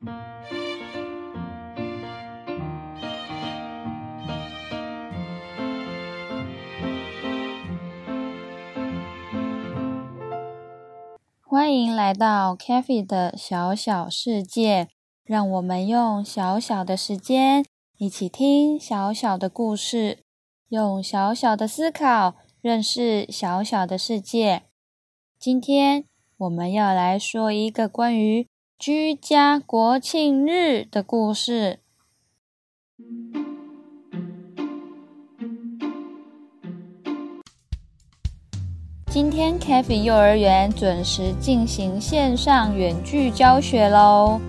欢迎来到 k a f e 的小小世界，让我们用小小的时间一起听小小的故事，用小小的思考认识小小的世界。今天我们要来说一个关于居家国庆日的故事。今天 k a f e 幼儿园准时进行线上远距教学喽。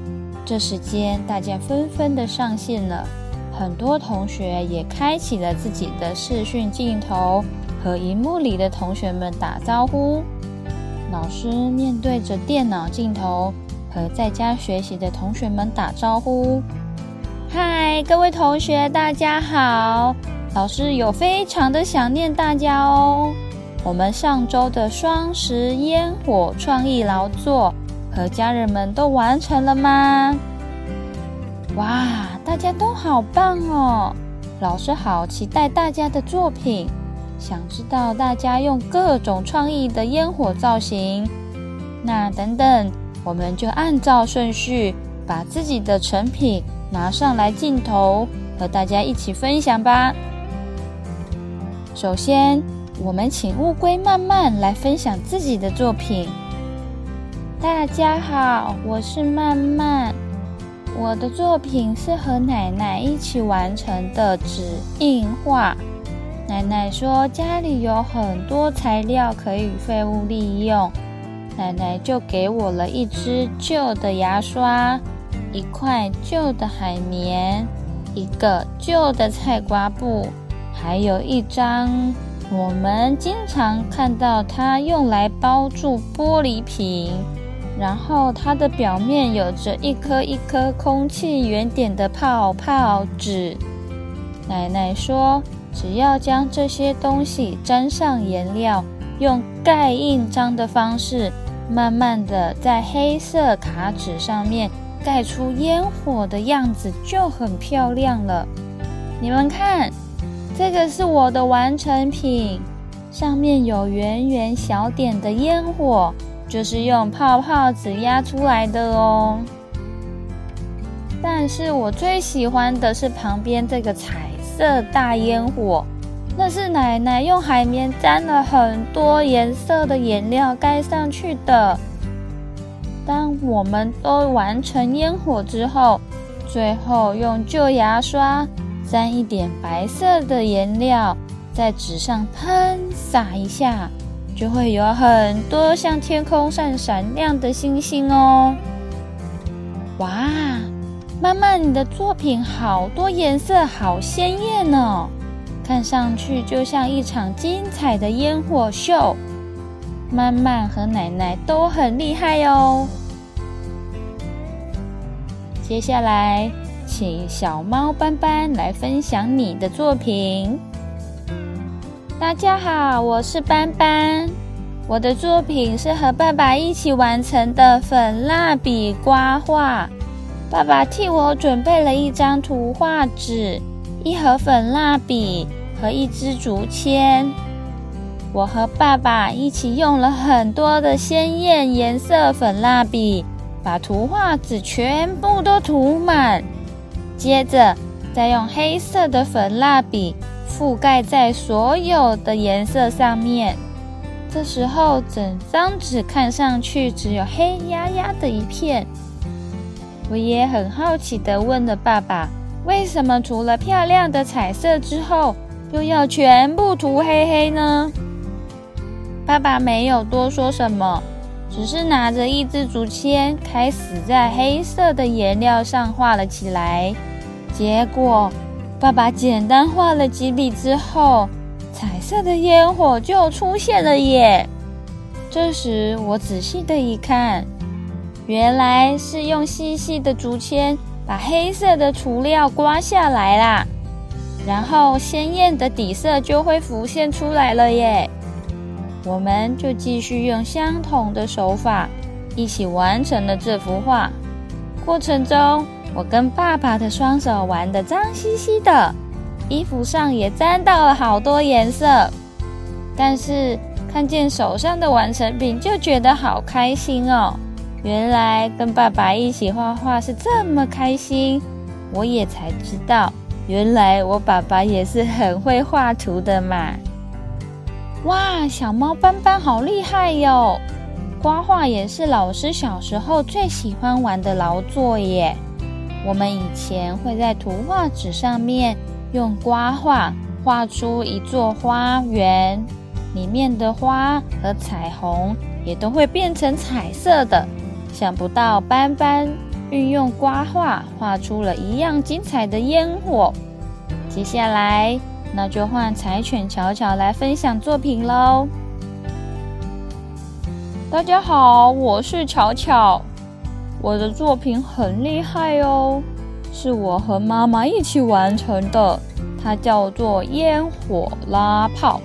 这时间大家纷纷的上线了，很多同学也开启了自己的视讯镜头，和荧幕里的同学们打招呼。老师面对着电脑镜头，和在家学习的同学们打招呼：“嗨，各位同学，大家好！老师有非常的想念大家哦。”我们上周的双十烟火创意劳作和家人们都完成了吗？哇，大家都好棒哦！老师好期待大家的作品，想知道大家用各种创意的烟火造型。那等等，我们就按照顺序把自己的成品拿上来镜头，和大家一起分享吧。首先。我们请乌龟慢慢来分享自己的作品。大家好，我是慢慢。我的作品是和奶奶一起完成的纸印画。奶奶说家里有很多材料可以废物利用，奶奶就给我了一支旧的牙刷，一块旧的海绵，一个旧的菜瓜布，还有一张。我们经常看到它用来包住玻璃瓶，然后它的表面有着一颗一颗空气圆点的泡泡纸。奶奶说，只要将这些东西沾上颜料，用盖印章的方式，慢慢的在黑色卡纸上面盖出烟火的样子，就很漂亮了。你们看。这个是我的完成品，上面有圆圆小点的烟火，就是用泡泡纸压出来的哦。但是我最喜欢的是旁边这个彩色大烟火，那是奶奶用海绵沾了很多颜色的颜料盖上去的。当我们都完成烟火之后，最后用旧牙刷。沾一点白色的颜料，在纸上喷洒一下，就会有很多像天空上闪亮的星星哦！哇，妈妈，你的作品好多颜色，好鲜艳哦，看上去就像一场精彩的烟火秀。妈妈和奶奶都很厉害哦。接下来。请小猫斑斑来分享你的作品。大家好，我是斑斑。我的作品是和爸爸一起完成的粉蜡笔刮画。爸爸替我准备了一张图画纸、一盒粉蜡笔和一支竹签。我和爸爸一起用了很多的鲜艳颜色粉蜡笔，把图画纸全部都涂满。接着，再用黑色的粉蜡笔覆盖在所有的颜色上面。这时候，整张纸看上去只有黑压压的一片。我也很好奇地问了爸爸：“为什么涂了漂亮的彩色之后，又要全部涂黑黑呢？”爸爸没有多说什么，只是拿着一支竹签，开始在黑色的颜料上画了起来。结果，爸爸简单画了几笔之后，彩色的烟火就出现了耶！这时我仔细的一看，原来是用细细的竹签把黑色的涂料刮下来啦，然后鲜艳的底色就会浮现出来了耶！我们就继续用相同的手法，一起完成了这幅画。过程中，我跟爸爸的双手玩得脏兮兮的，衣服上也沾到了好多颜色。但是看见手上的完成品，就觉得好开心哦！原来跟爸爸一起画画是这么开心，我也才知道，原来我爸爸也是很会画图的嘛！哇，小猫斑斑好厉害哟！刮画也是老师小时候最喜欢玩的劳作耶。我们以前会在图画纸上面用刮画画出一座花园，里面的花和彩虹也都会变成彩色的。想不到斑斑运用刮画画出了一样精彩的烟火。接下来，那就换柴犬巧巧来分享作品喽。大家好，我是巧巧。我的作品很厉害哦，是我和妈妈一起完成的。它叫做烟火拉炮，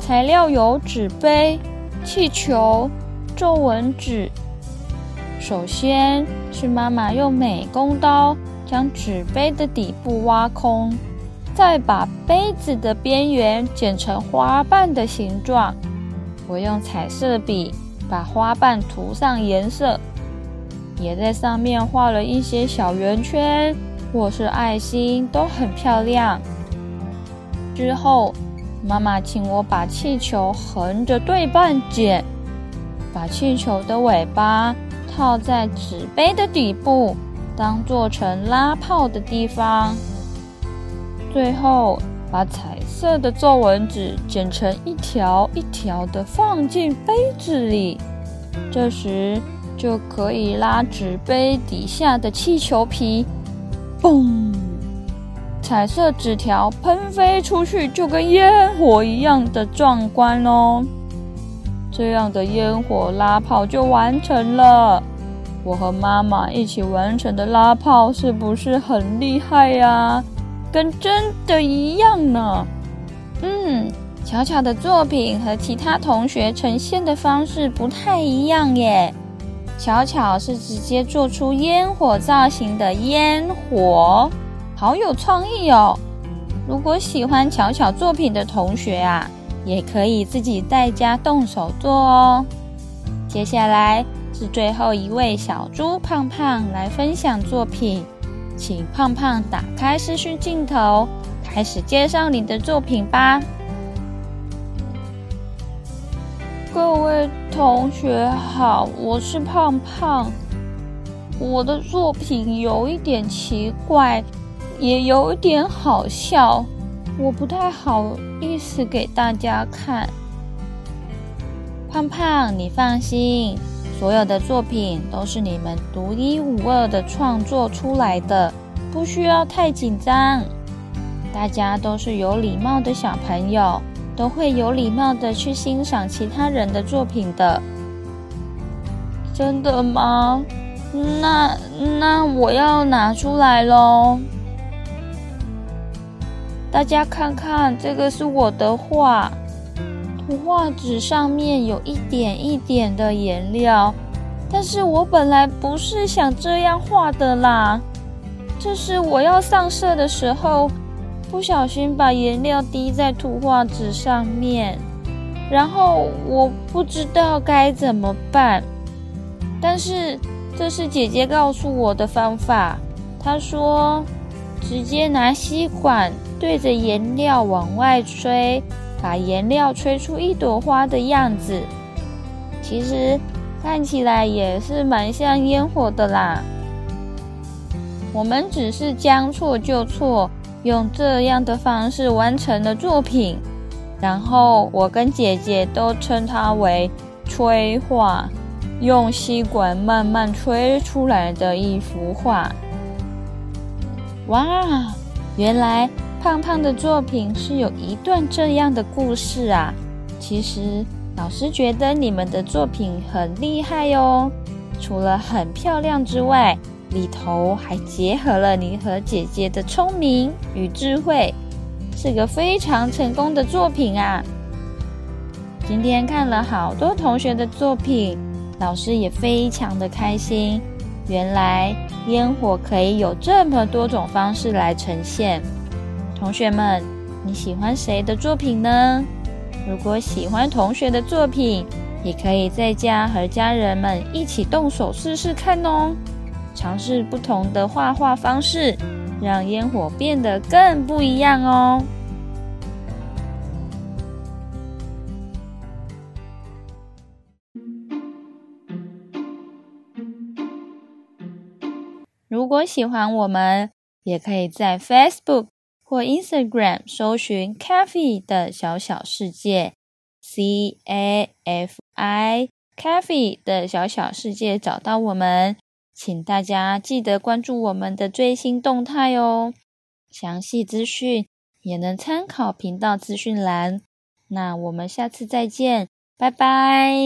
材料有纸杯、气球、皱纹纸。首先是妈妈用美工刀将纸杯的底部挖空，再把杯子的边缘剪成花瓣的形状。我用彩色笔。把花瓣涂上颜色，也在上面画了一些小圆圈或是爱心，都很漂亮。之后，妈妈请我把气球横着对半剪，把气球的尾巴套在纸杯的底部，当做成拉炮的地方。最后，把彩色的皱纹纸剪成一条一条的，放进杯子里。这时就可以拉纸杯底下的气球皮，嘣！彩色纸条喷飞出去，就跟烟火一样的壮观哦。这样的烟火拉炮就完成了。我和妈妈一起完成的拉炮，是不是很厉害呀？跟真的一样呢。嗯，巧巧的作品和其他同学呈现的方式不太一样耶。巧巧是直接做出烟火造型的烟火，好有创意哦。如果喜欢巧巧作品的同学啊，也可以自己在家动手做哦。接下来是最后一位小猪胖胖来分享作品。请胖胖打开视讯镜头，开始介绍你的作品吧。各位同学好，我是胖胖。我的作品有一点奇怪，也有一点好笑，我不太好意思给大家看。胖胖，你放心。所有的作品都是你们独一无二的创作出来的，不需要太紧张。大家都是有礼貌的小朋友，都会有礼貌的去欣赏其他人的作品的。真的吗？那那我要拿出来喽。大家看看，这个是我的画。图画纸上面有一点一点的颜料，但是我本来不是想这样画的啦。这是我要上色的时候，不小心把颜料滴在图画纸上面，然后我不知道该怎么办。但是这是姐姐告诉我的方法，她说直接拿吸管对着颜料往外吹。把颜料吹出一朵花的样子，其实看起来也是蛮像烟火的啦。我们只是将错就错，用这样的方式完成了作品，然后我跟姐姐都称它为“吹画”，用吸管慢慢吹出来的一幅画。哇，原来。胖胖的作品是有一段这样的故事啊！其实老师觉得你们的作品很厉害哟，除了很漂亮之外，里头还结合了你和姐姐的聪明与智慧，是个非常成功的作品啊！今天看了好多同学的作品，老师也非常的开心，原来烟火可以有这么多种方式来呈现。同学们，你喜欢谁的作品呢？如果喜欢同学的作品，也可以在家和家人们一起动手试试看哦，尝试不同的画画方式，让烟火变得更不一样哦。如果喜欢我们，也可以在 Facebook 或 Instagram 搜寻 “Cafe 的小小世界 ”，C A F I Cafe 的小小世界找到我们，请大家记得关注我们的最新动态哦。详细资讯也能参考频道资讯栏。那我们下次再见，拜拜。